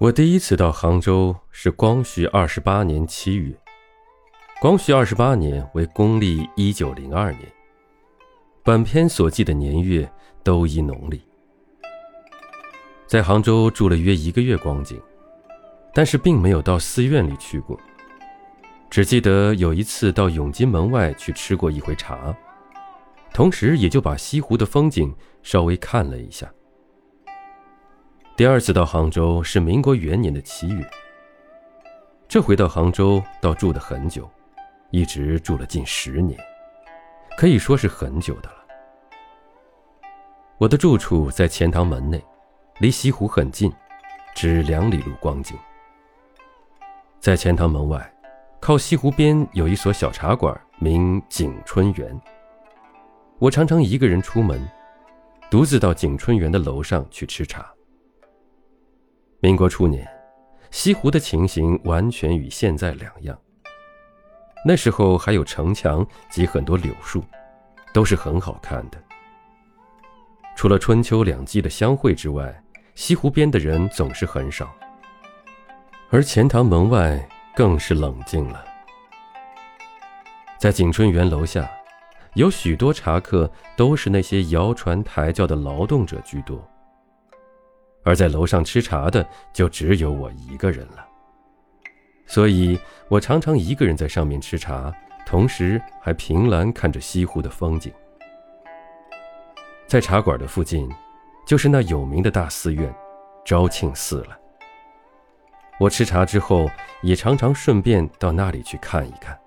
我第一次到杭州是光绪二十八年七月，光绪二十八年为公历一九零二年。本篇所记的年月都依农历。在杭州住了约一个月光景，但是并没有到寺院里去过，只记得有一次到永金门外去吃过一回茶，同时也就把西湖的风景稍微看了一下。第二次到杭州是民国元年的七月。这回到杭州倒住得很久，一直住了近十年，可以说是很久的了。我的住处在钱塘门内，离西湖很近，只两里路光景。在钱塘门外，靠西湖边有一所小茶馆，名景春园。我常常一个人出门，独自到景春园的楼上去吃茶。民国初年，西湖的情形完全与现在两样。那时候还有城墙及很多柳树，都是很好看的。除了春秋两季的相会之外，西湖边的人总是很少，而钱塘门外更是冷静了。在景春园楼下，有许多茶客，都是那些摇船抬轿的劳动者居多。而在楼上吃茶的就只有我一个人了，所以我常常一个人在上面吃茶，同时还凭栏看着西湖的风景。在茶馆的附近，就是那有名的大寺院——昭庆寺了。我吃茶之后，也常常顺便到那里去看一看。